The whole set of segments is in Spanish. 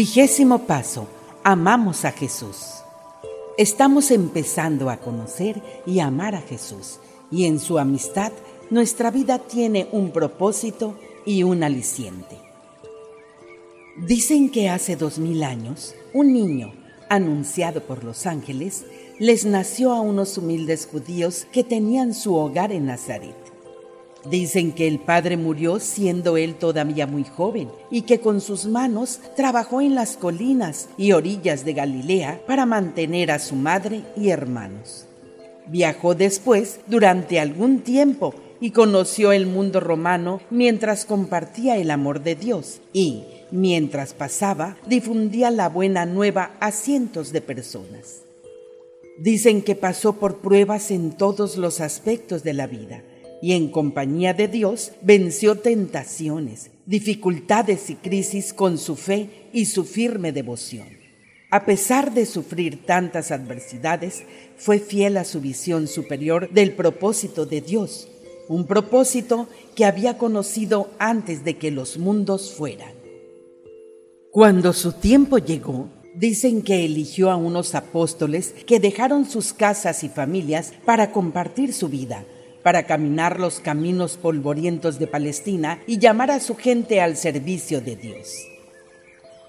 Vigésimo paso. Amamos a Jesús. Estamos empezando a conocer y amar a Jesús y en su amistad nuestra vida tiene un propósito y un aliciente. Dicen que hace dos mil años un niño, anunciado por los ángeles, les nació a unos humildes judíos que tenían su hogar en Nazaret. Dicen que el padre murió siendo él todavía muy joven y que con sus manos trabajó en las colinas y orillas de Galilea para mantener a su madre y hermanos. Viajó después durante algún tiempo y conoció el mundo romano mientras compartía el amor de Dios y, mientras pasaba, difundía la buena nueva a cientos de personas. Dicen que pasó por pruebas en todos los aspectos de la vida y en compañía de Dios venció tentaciones, dificultades y crisis con su fe y su firme devoción. A pesar de sufrir tantas adversidades, fue fiel a su visión superior del propósito de Dios, un propósito que había conocido antes de que los mundos fueran. Cuando su tiempo llegó, dicen que eligió a unos apóstoles que dejaron sus casas y familias para compartir su vida para caminar los caminos polvorientos de Palestina y llamar a su gente al servicio de Dios.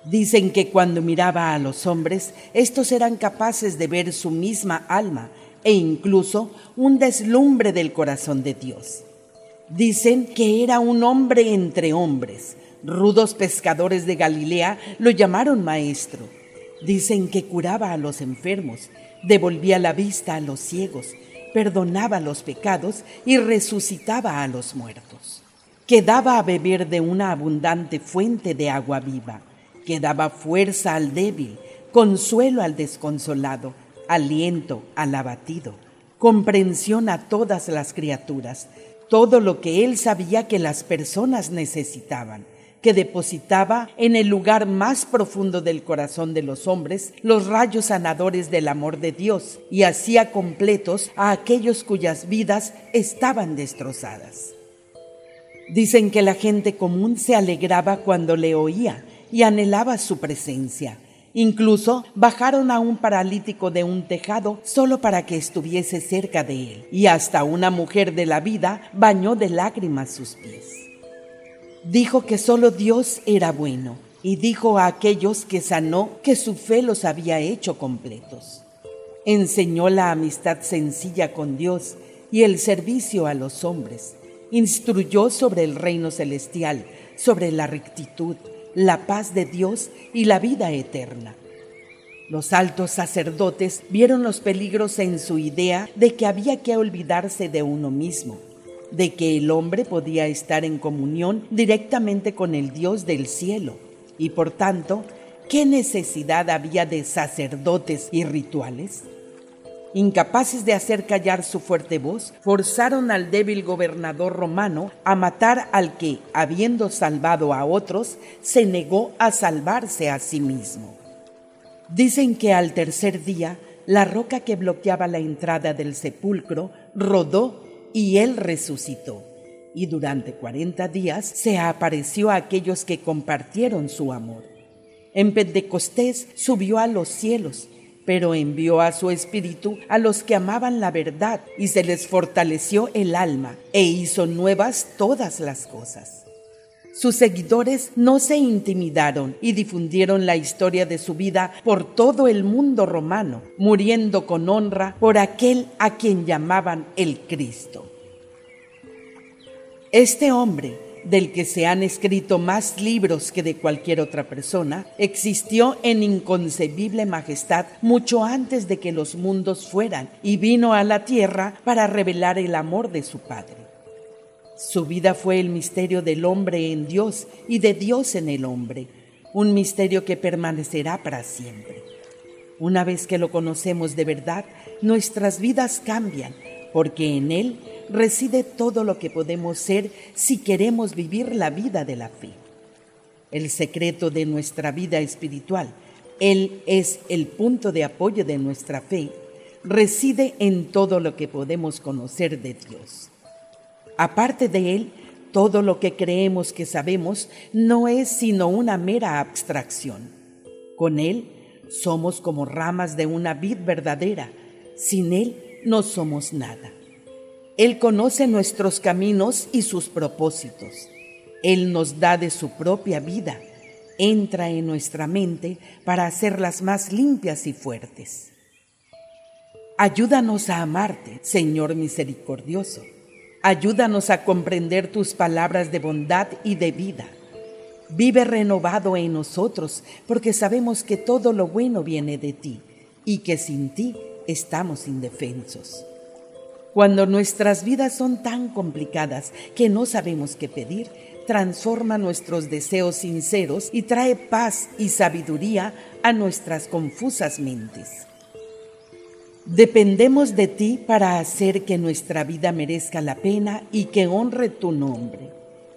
Dicen que cuando miraba a los hombres, estos eran capaces de ver su misma alma e incluso un deslumbre del corazón de Dios. Dicen que era un hombre entre hombres. Rudos pescadores de Galilea lo llamaron maestro. Dicen que curaba a los enfermos, devolvía la vista a los ciegos, perdonaba los pecados y resucitaba a los muertos, que daba a beber de una abundante fuente de agua viva, que daba fuerza al débil, consuelo al desconsolado, aliento al abatido, comprensión a todas las criaturas, todo lo que él sabía que las personas necesitaban que depositaba en el lugar más profundo del corazón de los hombres los rayos sanadores del amor de Dios y hacía completos a aquellos cuyas vidas estaban destrozadas. Dicen que la gente común se alegraba cuando le oía y anhelaba su presencia. Incluso bajaron a un paralítico de un tejado solo para que estuviese cerca de él, y hasta una mujer de la vida bañó de lágrimas sus pies. Dijo que solo Dios era bueno y dijo a aquellos que sanó que su fe los había hecho completos. Enseñó la amistad sencilla con Dios y el servicio a los hombres. Instruyó sobre el reino celestial, sobre la rectitud, la paz de Dios y la vida eterna. Los altos sacerdotes vieron los peligros en su idea de que había que olvidarse de uno mismo de que el hombre podía estar en comunión directamente con el Dios del cielo y por tanto, ¿qué necesidad había de sacerdotes y rituales? Incapaces de hacer callar su fuerte voz, forzaron al débil gobernador romano a matar al que, habiendo salvado a otros, se negó a salvarse a sí mismo. Dicen que al tercer día, la roca que bloqueaba la entrada del sepulcro rodó y él resucitó. Y durante cuarenta días se apareció a aquellos que compartieron su amor. En Pentecostés subió a los cielos, pero envió a su espíritu a los que amaban la verdad y se les fortaleció el alma e hizo nuevas todas las cosas. Sus seguidores no se intimidaron y difundieron la historia de su vida por todo el mundo romano, muriendo con honra por aquel a quien llamaban el Cristo. Este hombre, del que se han escrito más libros que de cualquier otra persona, existió en inconcebible majestad mucho antes de que los mundos fueran y vino a la tierra para revelar el amor de su Padre. Su vida fue el misterio del hombre en Dios y de Dios en el hombre, un misterio que permanecerá para siempre. Una vez que lo conocemos de verdad, nuestras vidas cambian, porque en Él reside todo lo que podemos ser si queremos vivir la vida de la fe. El secreto de nuestra vida espiritual, Él es el punto de apoyo de nuestra fe, reside en todo lo que podemos conocer de Dios. Aparte de él, todo lo que creemos que sabemos no es sino una mera abstracción. Con Él somos como ramas de una vid verdadera. Sin Él no somos nada. Él conoce nuestros caminos y sus propósitos. Él nos da de su propia vida. Entra en nuestra mente para hacerlas más limpias y fuertes. Ayúdanos a amarte, Señor misericordioso. Ayúdanos a comprender tus palabras de bondad y de vida. Vive renovado en nosotros, porque sabemos que todo lo bueno viene de ti y que sin ti estamos indefensos. Cuando nuestras vidas son tan complicadas que no sabemos qué pedir, transforma nuestros deseos sinceros y trae paz y sabiduría a nuestras confusas mentes. Dependemos de ti para hacer que nuestra vida merezca la pena y que honre tu nombre.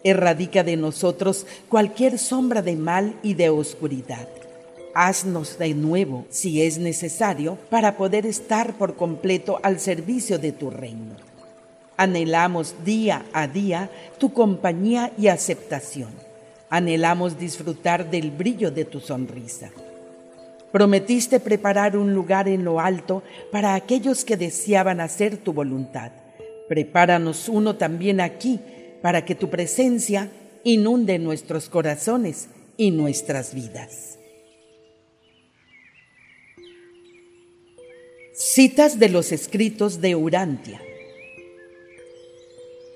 Erradica de nosotros cualquier sombra de mal y de oscuridad Haznos de nuevo, si es necesario, para poder estar por completo al servicio de tu reino. Anhelamos día a día tu compañía y aceptación. Anhelamos disfrutar del brillo de tu sonrisa. Prometiste preparar un lugar en lo alto para aquellos que deseaban hacer tu voluntad. Prepáranos uno también aquí para que tu presencia inunde nuestros corazones y nuestras vidas. Citas de los escritos de Urantia.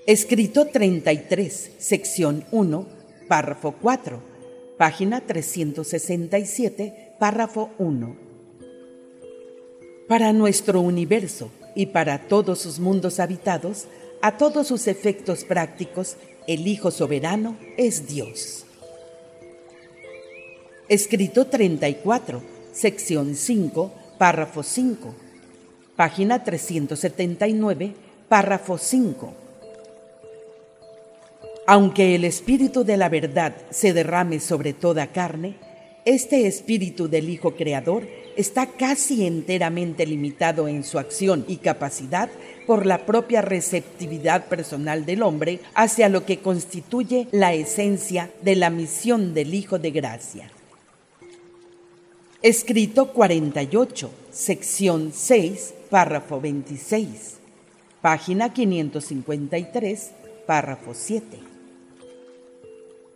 Escrito 33, sección 1, párrafo 4, página 367, párrafo 1. Para nuestro universo y para todos sus mundos habitados, a todos sus efectos prácticos, el Hijo Soberano es Dios. Escrito 34, sección 5, párrafo 5 página 379, párrafo 5. Aunque el Espíritu de la verdad se derrame sobre toda carne, este Espíritu del Hijo Creador está casi enteramente limitado en su acción y capacidad por la propia receptividad personal del hombre hacia lo que constituye la esencia de la misión del Hijo de Gracia. Escrito 48, sección 6, párrafo 26, página 553, párrafo 7.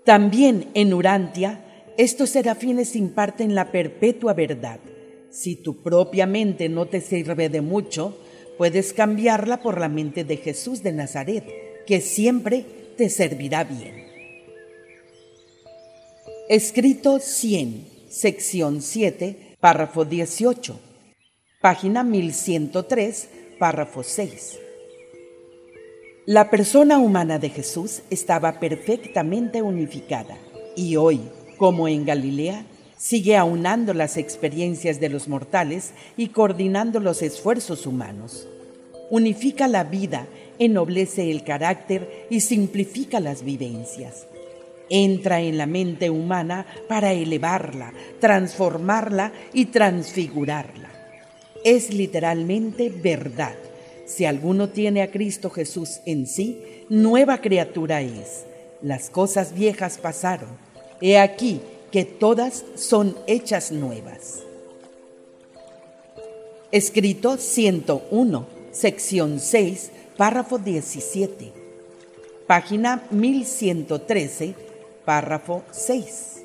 También en Urantia, estos serafines imparten la perpetua verdad. Si tu propia mente no te sirve de mucho, puedes cambiarla por la mente de Jesús de Nazaret, que siempre te servirá bien. Escrito 100, sección 7, párrafo 18 página 1103, párrafo 6. La persona humana de Jesús estaba perfectamente unificada y hoy, como en Galilea, sigue aunando las experiencias de los mortales y coordinando los esfuerzos humanos. Unifica la vida, ennoblece el carácter y simplifica las vivencias. Entra en la mente humana para elevarla, transformarla y transfigurarla es literalmente verdad. Si alguno tiene a Cristo Jesús en sí, nueva criatura es. Las cosas viejas pasaron. He aquí que todas son hechas nuevas. Escrito 101, sección 6, párrafo 17. Página 1113, párrafo 6.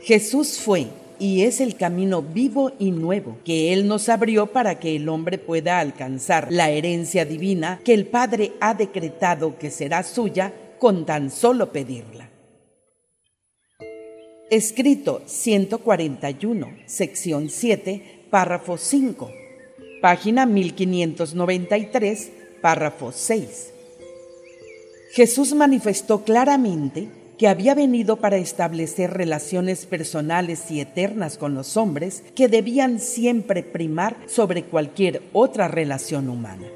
Jesús fue y es el camino vivo y nuevo que Él nos abrió para que el hombre pueda alcanzar la herencia divina que el Padre ha decretado que será suya con tan solo pedirla. Escrito 141, sección 7, párrafo 5, página 1593, párrafo 6. Jesús manifestó claramente que había venido para establecer relaciones personales y eternas con los hombres que debían siempre primar sobre cualquier otra relación humana.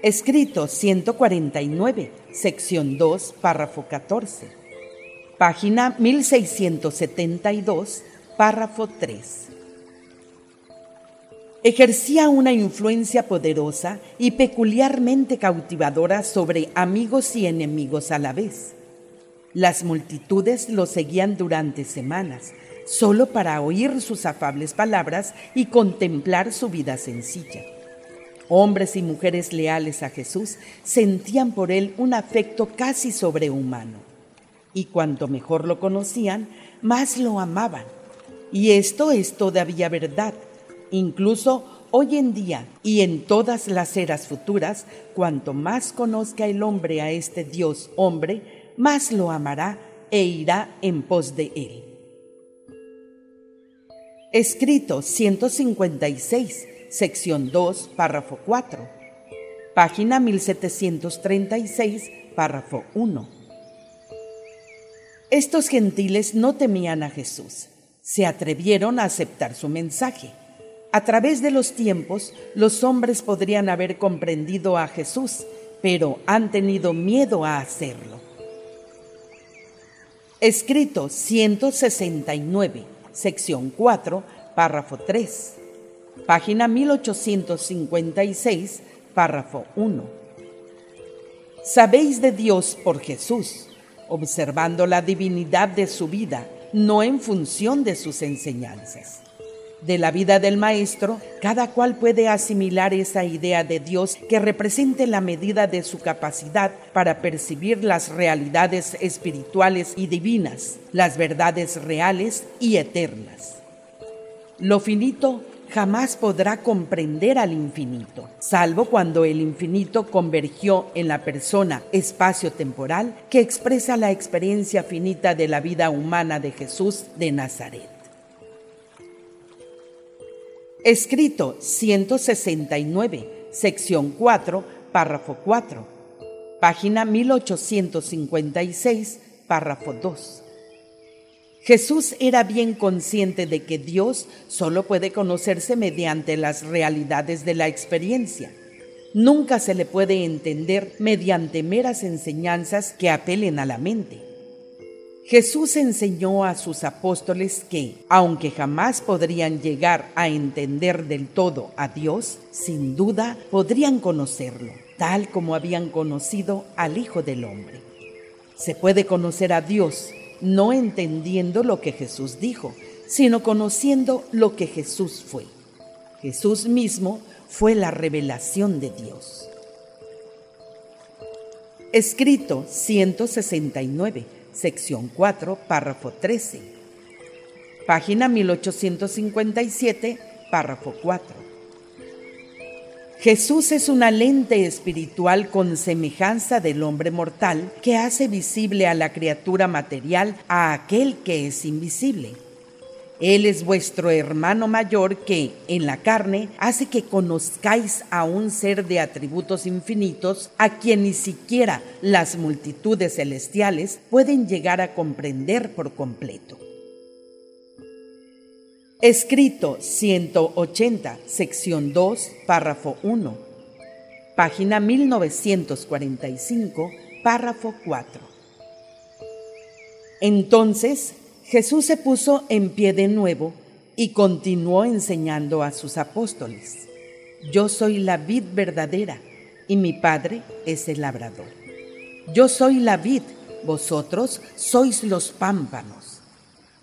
Escrito 149, sección 2, párrafo 14. Página 1672, párrafo 3 ejercía una influencia poderosa y peculiarmente cautivadora sobre amigos y enemigos a la vez. Las multitudes lo seguían durante semanas, solo para oír sus afables palabras y contemplar su vida sencilla. Hombres y mujeres leales a Jesús sentían por él un afecto casi sobrehumano. Y cuanto mejor lo conocían, más lo amaban. Y esto es todavía verdad. Incluso hoy en día y en todas las eras futuras, cuanto más conozca el hombre a este Dios hombre, más lo amará e irá en pos de él. Escrito 156 sección 2, párrafo 4, página 1736, párrafo 1. Estos gentiles no temían a Jesús, se atrevieron a aceptar su mensaje. A través de los tiempos, los hombres podrían haber comprendido a Jesús, pero han tenido miedo a hacerlo. Escrito 169, sección 4, párrafo 3 página 1856, párrafo 1. Sabéis de Dios por Jesús, observando la divinidad de su vida, no en función de sus enseñanzas. De la vida del Maestro, cada cual puede asimilar esa idea de Dios que represente la medida de su capacidad para percibir las realidades espirituales y divinas, las verdades reales y eternas. Lo finito jamás podrá comprender al infinito, salvo cuando el infinito convergió en la persona espacio-temporal que expresa la experiencia finita de la vida humana de Jesús de Nazaret. Escrito 169, sección 4, párrafo 4, página 1856, párrafo 2. Jesús era bien consciente de que Dios solo puede conocerse mediante las realidades de la experiencia. Nunca se le puede entender mediante meras enseñanzas que apelen a la mente. Jesús enseñó a sus apóstoles que, aunque jamás podrían llegar a entender del todo a Dios, sin duda podrían conocerlo, tal como habían conocido al Hijo del Hombre. Se puede conocer a Dios no entendiendo lo que Jesús dijo, sino conociendo lo que Jesús fue. Jesús mismo fue la revelación de Dios. Escrito 169, sección 4, párrafo 13. Página 1857, párrafo 4. Jesús es una lente espiritual con semejanza del hombre mortal que hace visible a la criatura material a aquel que es invisible. Él es vuestro hermano mayor que, en la carne, hace que conozcáis a un ser de atributos infinitos a quien ni siquiera las multitudes celestiales pueden llegar a comprender por completo. Escrito 180, sección 2, párrafo 1. Página 1945, párrafo 4. Entonces Jesús se puso en pie de nuevo y continuó enseñando a sus apóstoles. Yo soy la vid verdadera y mi Padre es el labrador. Yo soy la vid, vosotros sois los pámpanos.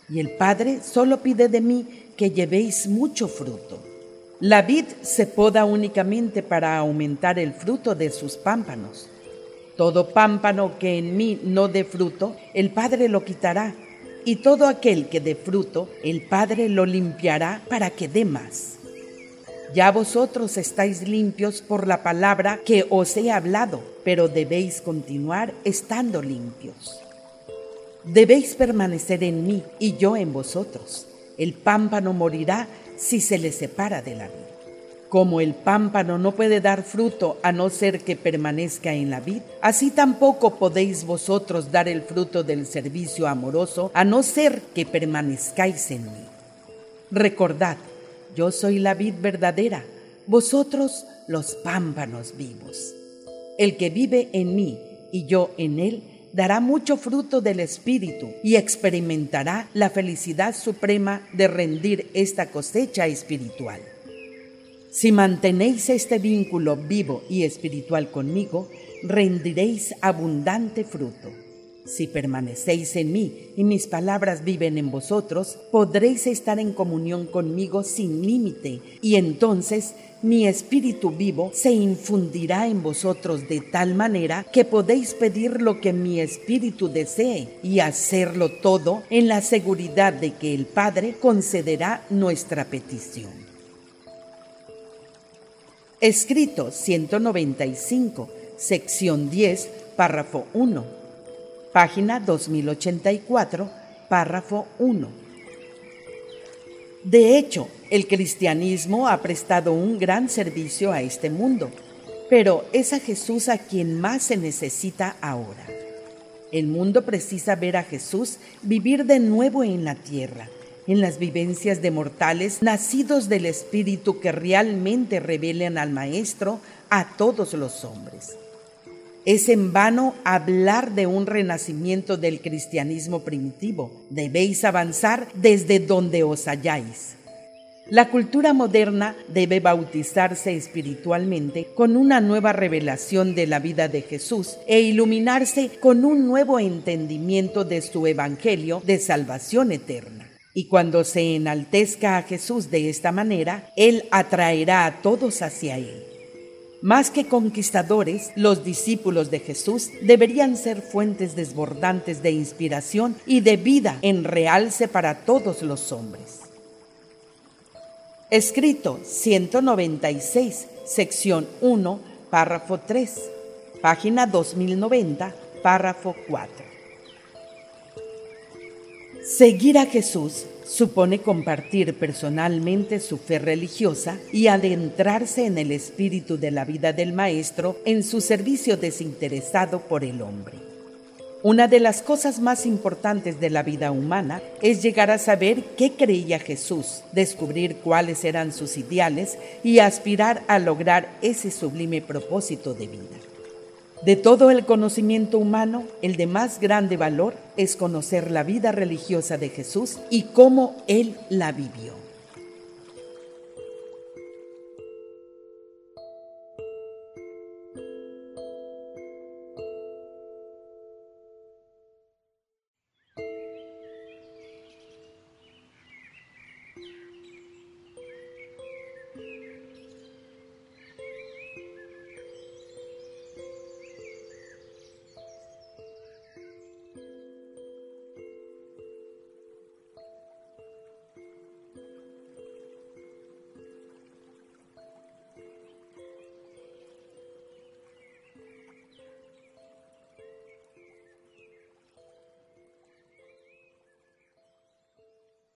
Y el Padre solo pide de mí que llevéis mucho fruto. La vid se poda únicamente para aumentar el fruto de sus pámpanos. Todo pámpano que en mí no dé fruto, el Padre lo quitará, y todo aquel que dé fruto, el Padre lo limpiará para que dé más. Ya vosotros estáis limpios por la palabra que os he hablado, pero debéis continuar estando limpios. Debéis permanecer en mí y yo en vosotros el pámpano morirá si se le separa de la vid. Como el pámpano no puede dar fruto a no ser que permanezca en la vid, así tampoco podéis vosotros dar el fruto del servicio amoroso a no ser que permanezcáis en mí. Recordad, yo soy la vid verdadera, vosotros los pámpanos vivos. El que vive en mí y yo en él, dará mucho fruto del Espíritu y experimentará la felicidad suprema de rendir esta cosecha espiritual. Si mantenéis este vínculo vivo y espiritual conmigo, rendiréis abundante fruto. Si permanecéis en mí y mis palabras viven en vosotros, podréis estar en comunión conmigo sin límite, y entonces mi espíritu vivo se infundirá en vosotros de tal manera que podéis pedir lo que mi espíritu desee y hacerlo todo en la seguridad de que el Padre concederá nuestra petición. Escrito 195, sección 10, párrafo 1 página 2084, párrafo 1. De hecho, el cristianismo ha prestado un gran servicio a este mundo, pero es a Jesús a quien más se necesita ahora. El mundo precisa ver a Jesús vivir de nuevo en la tierra, en las vivencias de mortales nacidos del Espíritu que realmente revelen al Maestro a todos los hombres. Es en vano hablar de un renacimiento del cristianismo primitivo. Debéis avanzar desde donde os halláis. La cultura moderna debe bautizarse espiritualmente con una nueva revelación de la vida de Jesús e iluminarse con un nuevo entendimiento de su evangelio de salvación eterna. Y cuando se enaltezca a Jesús de esta manera, Él atraerá a todos hacia Él. Más que conquistadores, los discípulos de Jesús deberían ser fuentes desbordantes de inspiración y de vida en realce para todos los hombres. Escrito 196, sección 1, párrafo 3, página 2090, párrafo 4. Seguir a Jesús supone compartir personalmente su fe religiosa y adentrarse en el espíritu de la vida del Maestro en su servicio desinteresado por el hombre. Una de las cosas más importantes de la vida humana es llegar a saber qué creía Jesús, descubrir cuáles eran sus ideales y aspirar a lograr ese sublime propósito de vida. De todo el conocimiento humano, el de más grande valor es conocer la vida religiosa de Jesús y cómo Él la vivió.